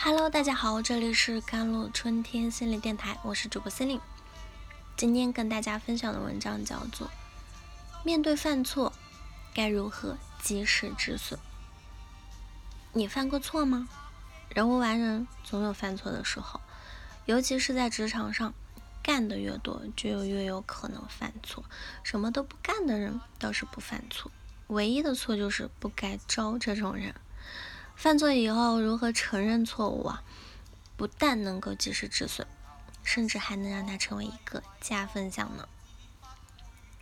Hello，大家好，这里是甘露春天心理电台，我是主播心灵。今天跟大家分享的文章叫做《面对犯错该如何及时止损》。你犯过错吗？人无完人，总有犯错的时候，尤其是在职场上，干的越多，就越有可能犯错。什么都不干的人倒是不犯错，唯一的错就是不该招这种人。犯错以后如何承认错误啊？不但能够及时止损，甚至还能让它成为一个加分项呢。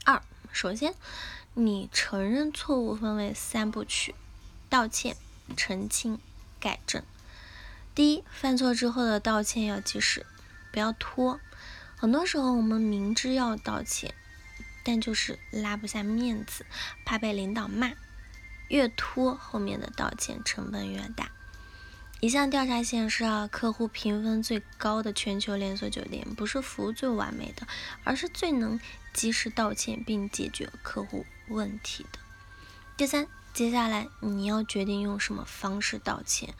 二，首先，你承认错误分为三部曲：道歉、澄清、改正。第一，犯错之后的道歉要及时，不要拖。很多时候我们明知要道歉，但就是拉不下面子，怕被领导骂。越拖，后面的道歉成本越大。一项调查显示啊，客户评分最高的全球连锁酒店，不是服务最完美的，而是最能及时道歉并解决客户问题的。第三，接下来你要决定用什么方式道歉，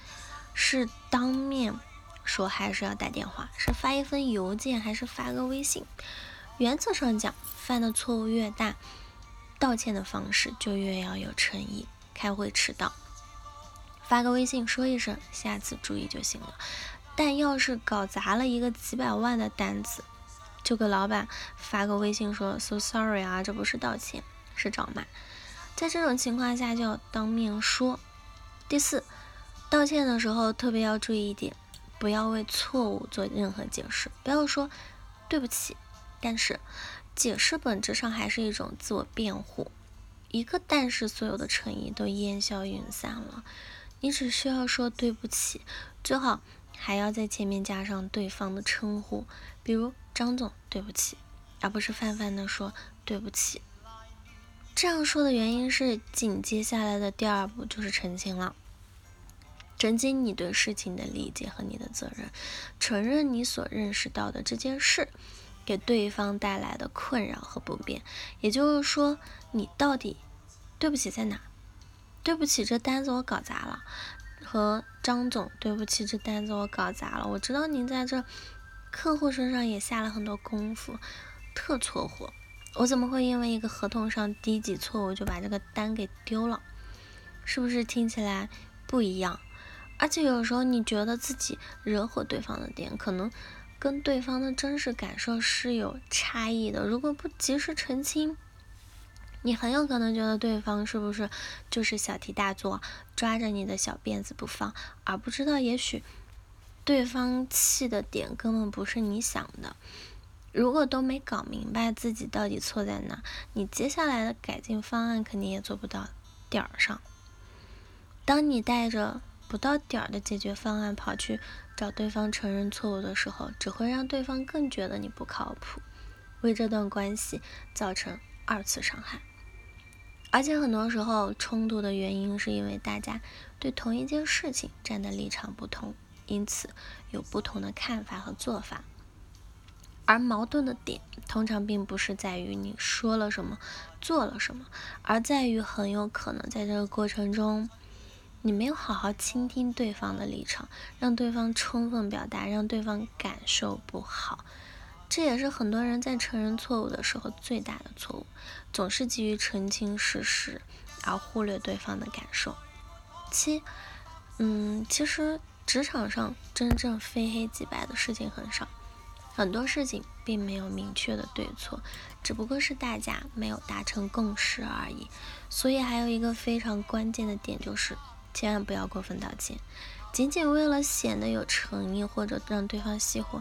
是当面说还是要打电话，是发一封邮件还是发个微信？原则上讲，犯的错误越大，道歉的方式就越要有诚意。开会迟到，发个微信说一声，下次注意就行了。但要是搞砸了一个几百万的单子，就给老板发个微信说 “so sorry” 啊，这不是道歉，是找骂。在这种情况下就要当面说。第四，道歉的时候特别要注意一点，不要为错误做任何解释，不要说对不起。但是解释本质上还是一种自我辩护。一个但是，所有的诚意都烟消云散了。你只需要说对不起，最好还要在前面加上对方的称呼，比如张总对不起，而不是泛泛的说对不起。这样说的原因是，紧接下来的第二步就是澄清了，澄清你对事情的理解和你的责任，承认你所认识到的这件事。给对方带来的困扰和不便，也就是说，你到底对不起在哪？对不起，这单子我搞砸了。和张总，对不起，这单子我搞砸了。我知道您在这客户身上也下了很多功夫，特错货。我怎么会因为一个合同上低级错误就把这个单给丢了？是不是听起来不一样？而且有时候你觉得自己惹火对方的点，可能。跟对方的真实感受是有差异的。如果不及时澄清，你很有可能觉得对方是不是就是小题大做，抓着你的小辫子不放，而不知道也许对方气的点根本不是你想的。如果都没搞明白自己到底错在哪，你接下来的改进方案肯定也做不到点儿上。当你带着不到点儿的解决方案跑去。找对方承认错误的时候，只会让对方更觉得你不靠谱，为这段关系造成二次伤害。而且很多时候，冲突的原因是因为大家对同一件事情站的立场不同，因此有不同的看法和做法。而矛盾的点通常并不是在于你说了什么、做了什么，而在于很有可能在这个过程中。你没有好好倾听对方的立场，让对方充分表达，让对方感受不好，这也是很多人在承认错误的时候最大的错误，总是急于澄清事实，而忽略对方的感受。七，嗯，其实职场上真正非黑即白的事情很少，很多事情并没有明确的对错，只不过是大家没有达成共识而已。所以还有一个非常关键的点就是。千万不要过分道歉，仅仅为了显得有诚意或者让对方熄火，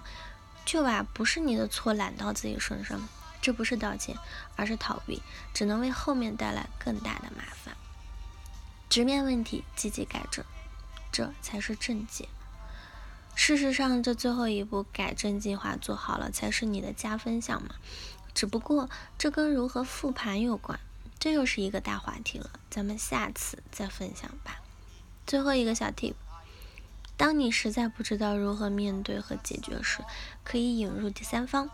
就把不是你的错揽到自己身上，这不是道歉，而是逃避，只能为后面带来更大的麻烦。直面问题，积极改正，这才是正解。事实上，这最后一步改正计划做好了，才是你的加分项嘛。只不过这跟如何复盘有关，这又是一个大话题了，咱们下次再分享吧。最后一个小 tip，当你实在不知道如何面对和解决时，可以引入第三方。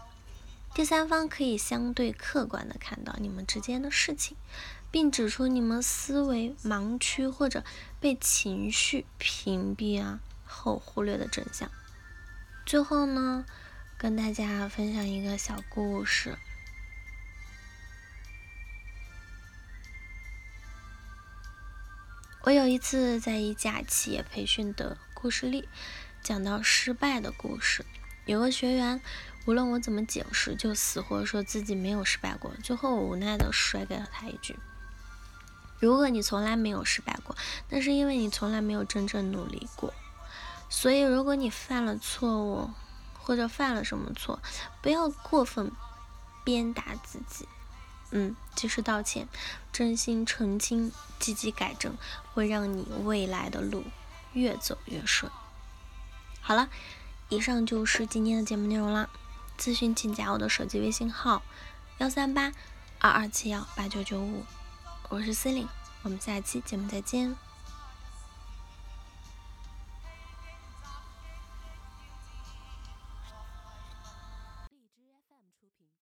第三方可以相对客观的看到你们之间的事情，并指出你们思维盲区或者被情绪屏蔽啊、后忽略的真相。最后呢，跟大家分享一个小故事。我有一次在一家企业培训的故事里，讲到失败的故事。有个学员，无论我怎么解释，就死活说自己没有失败过。最后我无奈的甩给了他一句：“如果你从来没有失败过，那是因为你从来没有真正努力过。所以，如果你犯了错误，或者犯了什么错，不要过分鞭打自己。”嗯，及时道歉，真心澄清，积极改正，会让你未来的路越走越顺。好了，以上就是今天的节目内容了。咨询请加我的手机微信号：幺三八二二七幺八九九五，我是司令，我们下期节目再见。